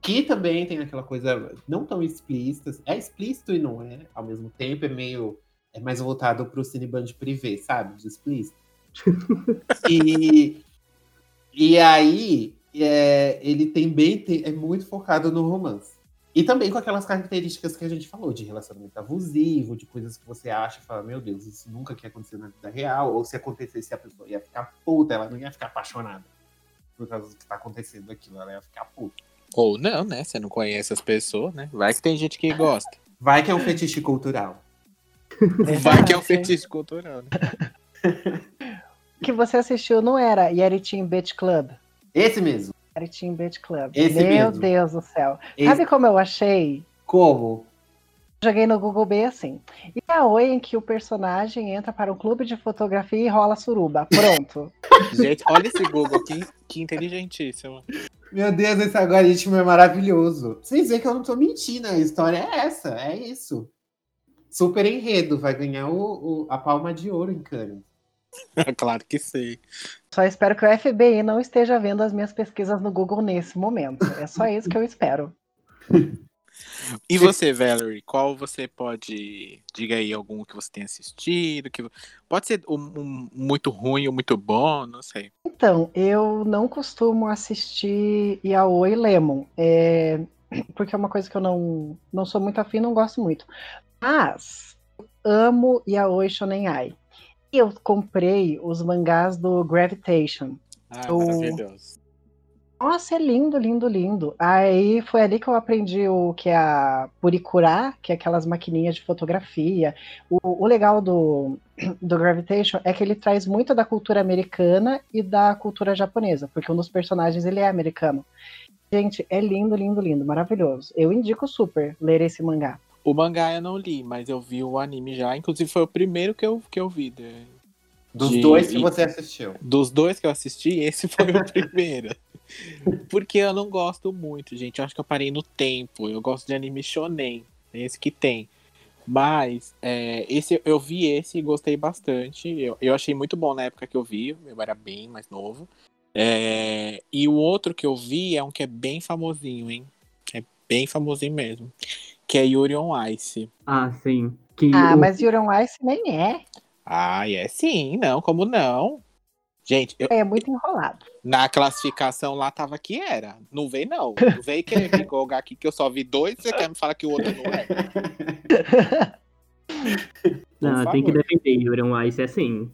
Que também tem aquela coisa não tão explícita. É explícito e não é, ao mesmo tempo. É meio é mais voltado para o cineband privê, sabe? De explícito. (laughs) e, e aí, é, ele também tem, é muito focado no romance. E também com aquelas características que a gente falou, de relacionamento abusivo, de coisas que você acha e fala, meu Deus, isso nunca quer acontecer na vida real, ou se acontecesse a pessoa ia ficar puta, ela não ia ficar apaixonada por causa do que tá acontecendo aquilo, ela ia ficar puta. Ou não, né? Você não conhece as pessoas, né? Vai que tem gente que gosta. Vai que é um fetiche cultural. (laughs) Vai que é um fetiche cultural, né? (laughs) que você assistiu não era Yeritin Beach Club? Esse mesmo. Yeritin Beach Club. Esse Meu mesmo. Deus do céu. Esse... Sabe como eu achei? Como? Joguei no Google bem assim. E a oi em que o personagem entra para um clube de fotografia e rola suruba. Pronto. (laughs) Gente, olha esse Google, que, que inteligentíssimo. Meu Deus, esse algoritmo é maravilhoso. Vocês veem que eu não tô mentindo, a história é essa, é isso. Super enredo, vai ganhar o, o a palma de ouro em Cannes. (laughs) claro que sei. Só espero que o FBI não esteja vendo as minhas pesquisas no Google nesse momento. É só isso que eu espero. (laughs) E você, Valerie, qual você pode. Diga aí algum que você tenha assistido. Que... Pode ser um, um, muito ruim ou muito bom, não sei. Então, eu não costumo assistir Yaoi Lemon. É... Porque é uma coisa que eu não, não sou muito afim, não gosto muito. Mas amo Yaoi Shonen Ai. Eu comprei os mangás do Gravitation. Ah, o... maravilhoso. Nossa, é lindo, lindo, lindo. Aí foi ali que eu aprendi o que é a Purikura, que é aquelas maquininhas de fotografia. O, o, legal do, do Gravitation é que ele traz muito da cultura americana e da cultura japonesa, porque um dos personagens ele é americano. Gente, é lindo, lindo, lindo, maravilhoso. Eu indico super ler esse mangá. O mangá eu não li, mas eu vi o anime já. Inclusive foi o primeiro que eu, que eu vi. De, dos de, dois que você assistiu. Dos dois que eu assisti, esse foi o (laughs) primeiro. Porque eu não gosto muito, gente. Eu acho que eu parei no tempo. Eu gosto de anime shonen. É esse que tem. Mas é, esse eu vi esse e gostei bastante. Eu, eu achei muito bom na época que eu vi. Eu era bem mais novo. É, e o outro que eu vi é um que é bem famosinho, hein? É bem famosinho mesmo que é Yuri on Ice. Ah, sim. Que ah, o... mas Yuri on Ice nem é. Ah, é sim, não, como não? Gente, eu... é muito enrolado. Na classificação lá tava que era. Não veio, não. Não veio querer me colocar (laughs) aqui que eu só vi dois, você quer me falar que o outro não é. (laughs) Não, tem que defender, Yuri on Ice é assim.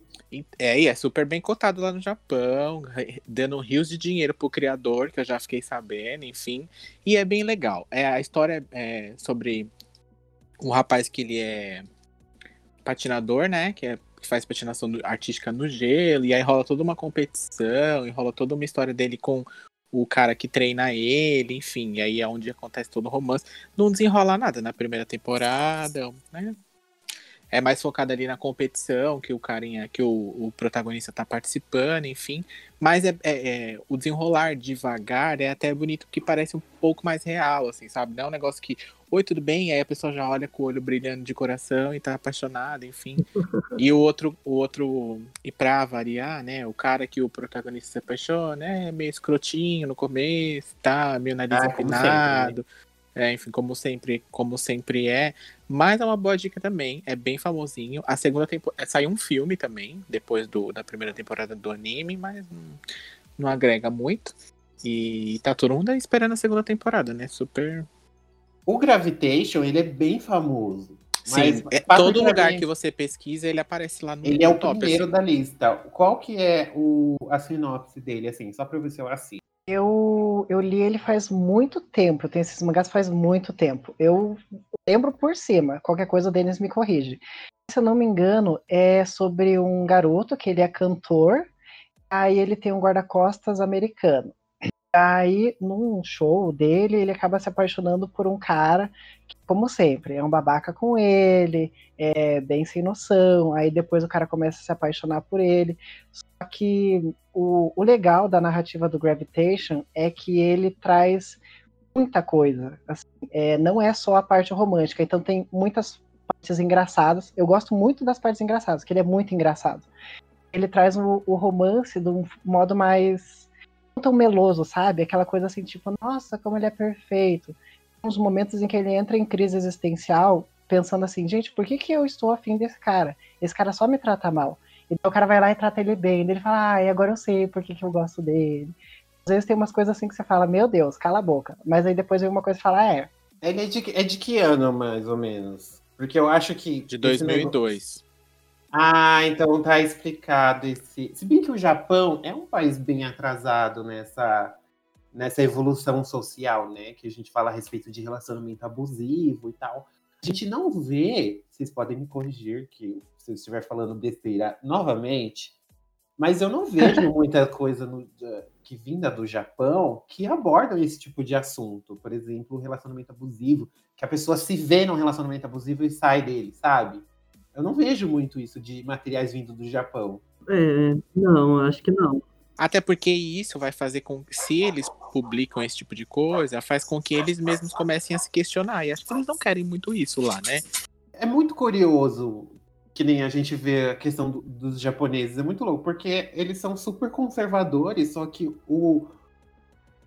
É, e é super bem cotado lá no Japão, dando rios de dinheiro pro criador, que eu já fiquei sabendo, enfim. E é bem legal. É, a história é sobre um rapaz que ele é patinador, né? Que, é, que faz patinação artística no gelo, e aí rola toda uma competição, e rola toda uma história dele com o cara que treina ele, enfim, e aí é onde acontece todo o romance. Não desenrola nada na primeira temporada, né? É mais focada ali na competição que o carinha, que o, o protagonista tá participando, enfim. Mas é, é, é, o desenrolar devagar é até bonito, que parece um pouco mais real, assim, sabe? Não é um negócio que, oi, tudo bem? E aí a pessoa já olha com o olho brilhando de coração e tá apaixonada, enfim. e o outro, o outro, e pra variar, né? O cara que o protagonista se apaixona é meio escrotinho no começo, tá? Meio nariz ah, afinado. É, enfim, como sempre, como sempre é. Mas é uma boa dica também. É bem famosinho. A segunda temporada. É, saiu um filme também, depois do, da primeira temporada do anime, mas não, não agrega muito. E tá todo mundo esperando a segunda temporada, né? Super. O Gravitation, ele é bem famoso. Sim, é, todo lugar que você pesquisa, ele aparece lá no Ele é o top, primeiro assim. da lista. Qual que é o, a sinopse dele, assim? Só pra ver se eu assisto. Eu, eu li ele faz muito tempo, eu tenho esses mangás faz muito tempo. Eu lembro por cima, qualquer coisa o Denis me corrige. Se eu não me engano, é sobre um garoto que ele é cantor, aí ele tem um guarda-costas americano. Aí, num show dele, ele acaba se apaixonando por um cara que, como sempre, é um babaca com ele, é bem sem noção. Aí depois o cara começa a se apaixonar por ele. Só que o, o legal da narrativa do Gravitation é que ele traz muita coisa. Assim, é, não é só a parte romântica, então tem muitas partes engraçadas. Eu gosto muito das partes engraçadas, que ele é muito engraçado. Ele traz o, o romance de um modo mais tão meloso, sabe? Aquela coisa assim, tipo, nossa, como ele é perfeito. Uns momentos em que ele entra em crise existencial, pensando assim, gente, por que, que eu estou afim desse cara? Esse cara só me trata mal. Então o cara vai lá e trata ele bem. Ele fala, ah, e agora eu sei por que, que eu gosto dele. Às vezes tem umas coisas assim que você fala, meu Deus, cala a boca. Mas aí depois vem uma coisa e fala, ah, é. Ele é de, é de que ano, mais ou menos? Porque eu acho que. De 2002. Ah, então tá explicado esse. Se bem que o Japão é um país bem atrasado nessa, nessa evolução social, né? Que a gente fala a respeito de relacionamento abusivo e tal. A gente não vê, vocês podem me corrigir que se eu estiver falando besteira novamente, mas eu não vejo (laughs) muita coisa no, que vinda do Japão que abordam esse tipo de assunto. Por exemplo, o relacionamento abusivo, que a pessoa se vê num relacionamento abusivo e sai dele, sabe? Eu não vejo muito isso de materiais vindo do Japão. É, não, acho que não. Até porque isso vai fazer com que, se eles publicam esse tipo de coisa, faz com que eles mesmos comecem a se questionar. E acho que eles não querem muito isso lá, né? É muito curioso que nem a gente vê a questão do, dos japoneses. É muito louco, porque eles são super conservadores, só que o,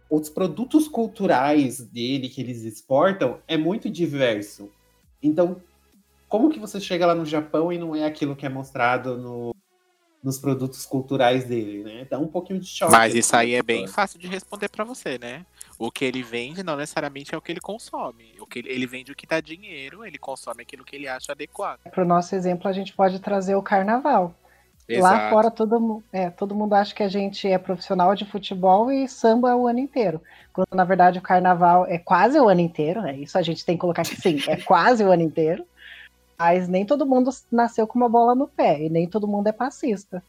os produtos culturais dele que eles exportam é muito diverso. Então, como que você chega lá no Japão e não é aquilo que é mostrado no, nos produtos culturais dele, né? Dá um pouquinho de choque. Mas isso aí é bem fácil de responder para você, né? O que ele vende não necessariamente é o que ele consome. O que ele, ele vende o que dá dinheiro, ele consome aquilo que ele acha adequado. Para o nosso exemplo, a gente pode trazer o carnaval. Exato. Lá fora todo, é, todo mundo acha que a gente é profissional de futebol e samba o ano inteiro. Quando na verdade o carnaval é quase o ano inteiro, né? Isso a gente tem que colocar que sim, é quase o ano inteiro. Mas nem todo mundo nasceu com uma bola no pé e nem todo mundo é passista.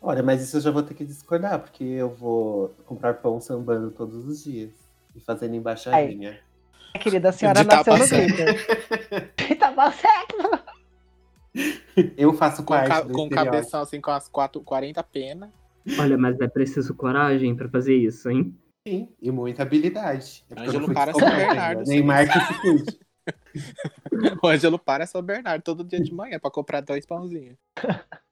Olha, mas isso eu já vou ter que discordar, porque eu vou comprar pão sambando todos os dias e fazendo embaixadinha. Ai, querida, a senhora nasceu no Twitter. (laughs) tá certo. Eu faço com, ca com cabeção assim, com as quatro, 40 penas. Olha, mas é preciso coragem para fazer isso, hein? Sim, e muita habilidade. É Ângelo para São Bernardo. Neymar que se cuide. (laughs) o Ângelo para São Bernardo todo dia de manhã para comprar dois pãozinhos. (laughs)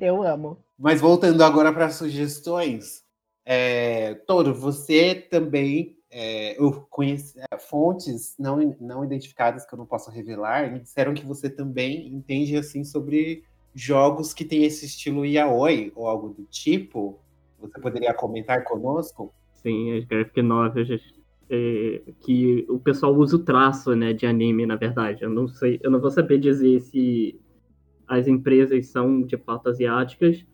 Eu amo. Mas voltando agora para sugestões, é, Toro, você também, é, eu conheci é, fontes não, não identificadas que eu não posso revelar, me disseram que você também entende assim sobre jogos que tem esse estilo yaoi ou algo do tipo. Você poderia comentar conosco? Sim, as graphic novels é, que o pessoal usa o traço, né, de anime, na verdade. Eu não sei, eu não vou saber dizer se as empresas são de fato asiáticas,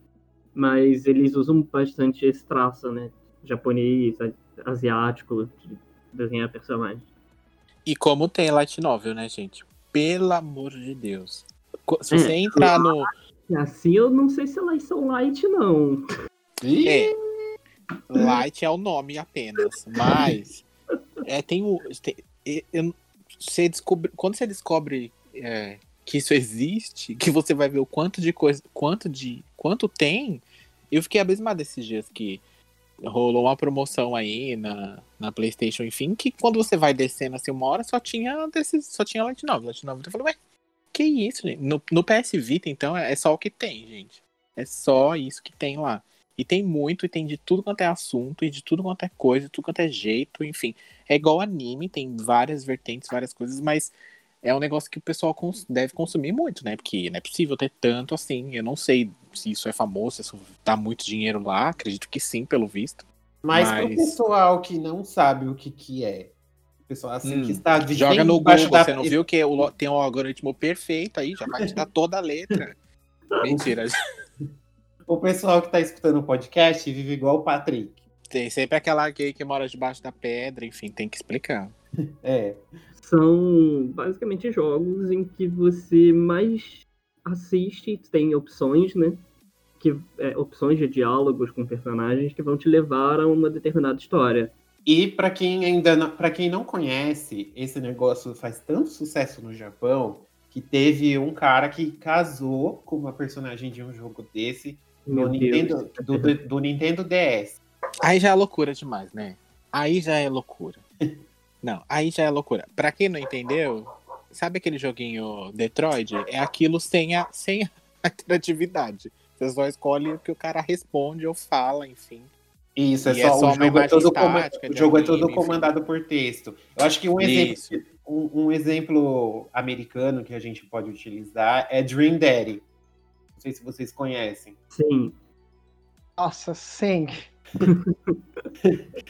mas eles usam bastante esse traço, né? Japonês, asiático, de desenhar personagens. E como tem light novel, né, gente? Pelo amor de Deus. Se você é, entrar no. Assim eu não sei se elas são light, não. É. Light é o nome apenas. Mas. É, tem o. Tem, eu, você descobre, quando você descobre é, que isso existe, que você vai ver o quanto de coisa. Quanto de. Quanto tem. Eu fiquei abismado esses dias que rolou uma promoção aí na, na PlayStation, enfim, que quando você vai descendo assim uma hora só tinha desses, só tinha Light Novel. Light Novel. Eu falei, ué, que isso, gente? No, no PS Vita, então, é só o que tem, gente. É só isso que tem lá. E tem muito, e tem de tudo quanto é assunto, e de tudo quanto é coisa, de tudo quanto é jeito, enfim. É igual anime, tem várias vertentes, várias coisas, mas é um negócio que o pessoal cons deve consumir muito, né? Porque não é possível ter tanto assim. Eu não sei se isso é famoso, se isso dá muito dinheiro lá, acredito que sim, pelo visto. Mas, mas... pro pessoal que não sabe o que, que é, o pessoal assim hum, que está Joga no Google, da... você não viu que tem um algoritmo perfeito aí, já vai te dar toda a letra. (laughs) Mentira. o pessoal que está escutando o podcast vive igual o Patrick. Tem sempre aquela gay que mora debaixo da pedra, enfim, tem que explicar. (laughs) É. São basicamente jogos em que você mais assiste, tem opções, né? Que, é, opções de diálogos com personagens que vão te levar a uma determinada história. E para quem ainda para quem não conhece, esse negócio faz tanto sucesso no Japão que teve um cara que casou com uma personagem de um jogo desse no Nintendo, do, do, Nintendo DS. Aí já é loucura demais, né? Aí já é loucura. (laughs) Não, aí já é loucura. Pra quem não entendeu, sabe aquele joguinho Detroit? É aquilo sem a, sem a (laughs) criatividade. Você só escolhe o que o cara responde ou fala, enfim. Isso, é só, é só, o jogo, é todo, o jogo é todo comandado por texto. Eu acho que um exemplo, um, um, exemplo americano que a gente pode utilizar é Dream Daddy. Não sei se vocês conhecem. Sim. Nossa, sim.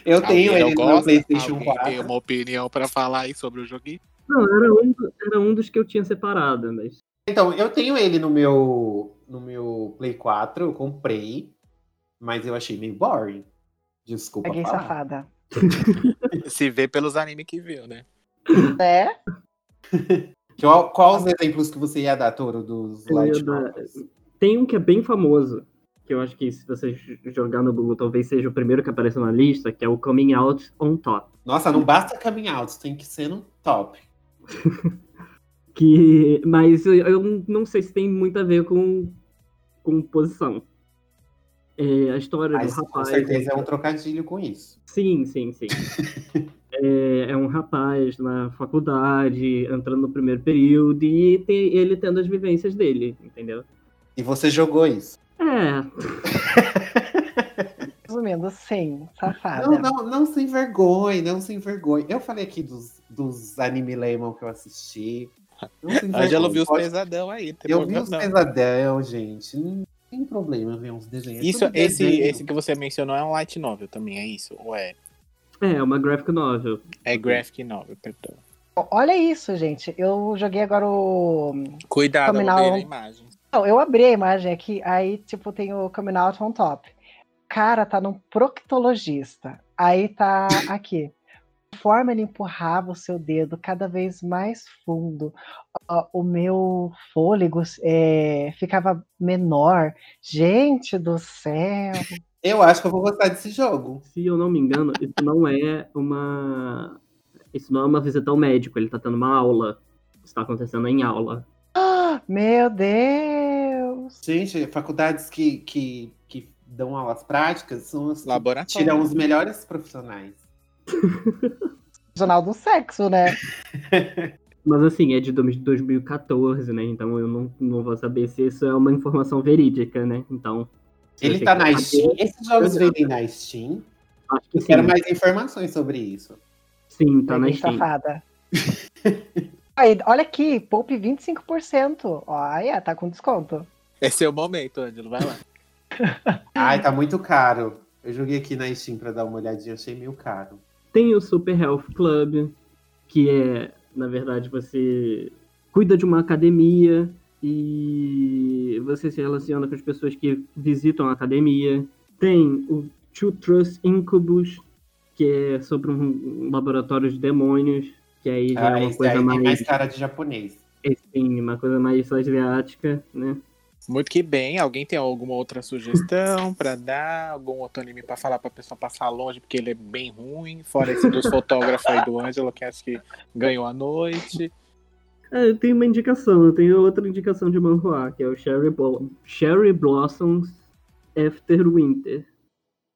Eu tenho ele no PlayStation Alguém 4. Tem uma opinião para falar aí sobre o joguinho? Não, era um, era um dos que eu tinha separado, mas. Então, eu tenho ele no meu, no meu Play 4, eu comprei, mas eu achei meio boring. Desculpa. Peguei falar. safada. (laughs) Se vê pelos animes que viu, né? (laughs) É? (laughs) Qual, qual os exemplos que você ia dar, Toro, dos light Tem um que é bem famoso, que eu acho que se você jogar no Google, talvez seja o primeiro que apareça na lista, que é o Coming Out on Top. Nossa, não basta Coming Out, tem que ser no top. (laughs) que, mas eu não sei se tem muito a ver com, com posição. É, a história mas, do rapaz. Com certeza é um trocadilho com isso. Sim, sim, sim. (laughs) é, é, um rapaz na faculdade, entrando no primeiro período, e tem, ele tendo as vivências dele, entendeu? E você jogou isso? É. Resumindo, sim, safada. Não, não, não se envergonhe, não se envergonhe. Eu falei aqui dos, dos anime Lemon que eu assisti. A Angela viu os pesadão aí. Eu vi os pesadão, gente. Não tem problema ver uns desenhos. Isso, esse, desenho. esse que você mencionou é um light novel também, é isso? Ou é? É, uma graphic novel. É graphic novel, perdão. Olha isso, gente. Eu joguei agora o. Cuidado, Terminal... a imagem. Não, eu abri a imagem aqui, aí, tipo, tem o coming out on top. Cara, tá num proctologista. Aí tá (laughs) aqui. Conforme ele empurrava o seu dedo cada vez mais fundo, o meu fôlego é, ficava menor. Gente do céu! Eu acho que eu vou gostar desse jogo. Se eu não me engano, isso não é uma. Isso não é uma visita ao médico, ele tá tendo uma aula. Está acontecendo em aula. Meu Deus! Gente, faculdades que, que, que dão aulas práticas são as que tiram os melhores profissionais. (laughs) Profissional do sexo, né? (laughs) Mas assim, é de 2014, né? Então eu não, não vou saber se isso é uma informação verídica, né? Então. Ele tá na Steam. Esses jogos vendem na Steam. Acho que eu sim. quero mais informações sobre isso. Sim, tá na Steam. Safada. (laughs) Aí, olha aqui, poupe 25%. Olha, tá com desconto. Esse é o momento, Ângelo, vai lá. (laughs) Ai, tá muito caro. Eu joguei aqui na Steam pra dar uma olhadinha, achei meio caro. Tem o Super Health Club, que é, na verdade, você cuida de uma academia e você se relaciona com as pessoas que visitam a academia. Tem o True Trust Incubus, que é sobre um laboratório de demônios, que aí já é ah, é uma coisa mais... mais cara de japonês. Sim, uma coisa mais asiática, né? Muito que bem. Alguém tem alguma outra sugestão para dar? Algum outro anime para falar para a pessoa passar longe, porque ele é bem ruim? Fora esse dos (laughs) fotógrafos aí do Ângelo, que acho que ganhou a noite. É, eu tenho uma indicação. Eu tenho outra indicação de manhua, que é o Cherry, Blo Cherry Blossoms After Winter.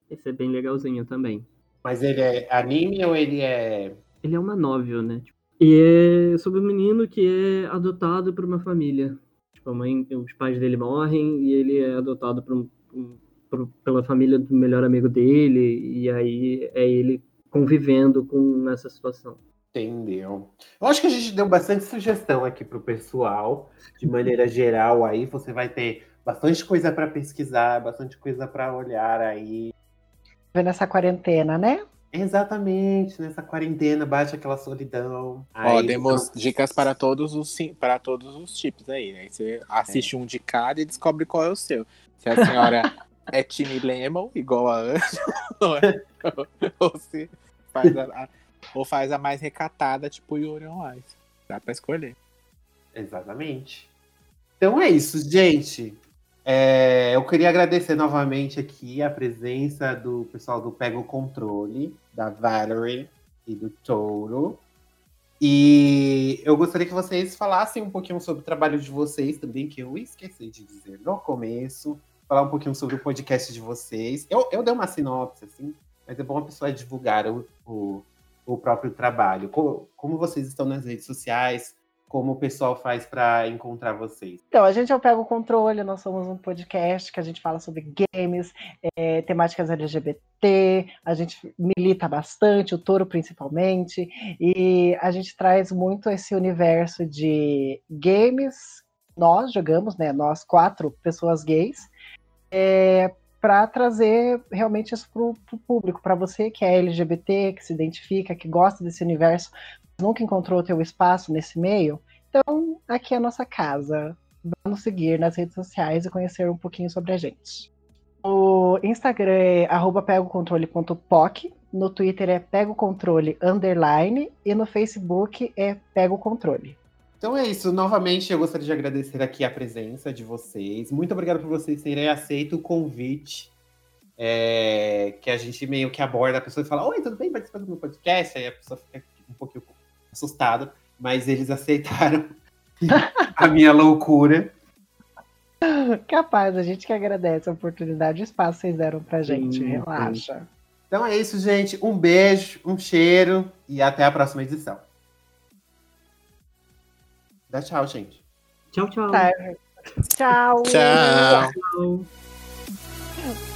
Esse é bem legalzinho também. Mas ele é anime ou ele é. Ele é uma novel, né? E é sobre um menino que é adotado por uma família. Tipo, a mãe, os pais dele morrem e ele é adotado por um, por, pela família do melhor amigo dele, e aí é ele convivendo com essa situação. Entendeu? Eu acho que a gente deu bastante sugestão aqui para o pessoal, de maneira geral. Aí você vai ter bastante coisa para pesquisar, bastante coisa para olhar aí. Nessa quarentena, né? Exatamente, nessa quarentena bate aquela solidão. Ó, demos então... dicas para todos os para todos os tipos aí, né? Você assiste é. um de cada e descobre qual é o seu. Se a senhora (laughs) é time Lemon, igual a Ângela, (laughs) ou, se faz a, ou faz a mais recatada, tipo Yuri on Ice. Dá para escolher. Exatamente. Então é isso, gente. É, eu queria agradecer novamente aqui a presença do pessoal do Pega o Controle, da Valerie e do Touro. E eu gostaria que vocês falassem um pouquinho sobre o trabalho de vocês também, que eu esqueci de dizer no começo. Falar um pouquinho sobre o podcast de vocês. Eu, eu dei uma sinopse, assim, mas é bom a pessoa divulgar o, o, o próprio trabalho. Como, como vocês estão nas redes sociais, como o pessoal faz para encontrar vocês? Então, a gente eu pego o controle, nós somos um podcast que a gente fala sobre games, é, temáticas LGBT, a gente milita bastante, o Toro principalmente, e a gente traz muito esse universo de games, nós jogamos, né, nós quatro pessoas gays, é, para trazer realmente isso para o público, para você que é LGBT, que se identifica, que gosta desse universo, nunca encontrou o teu espaço nesse meio, então aqui é a nossa casa. Vamos seguir nas redes sociais e conhecer um pouquinho sobre a gente. O Instagram é pegocontrole.poc, no Twitter é pegocontrole underline e no Facebook é pegocontrole. Então é isso. Novamente, eu gostaria de agradecer aqui a presença de vocês. Muito obrigado por vocês terem aceito o convite. É, que a gente meio que aborda a pessoa e fala: Oi, tudo bem? Participando do meu podcast? Aí a pessoa fica um pouquinho assustado, mas eles aceitaram (laughs) a minha loucura. Capaz, a gente que agradece a oportunidade e o espaço que vocês deram pra gente. Sim, Relaxa. Sim. Então é isso, gente. Um beijo, um cheiro e até a próxima edição. Dá tchau, gente. Tchau, tchau. Tá. Tchau. Tchau. tchau.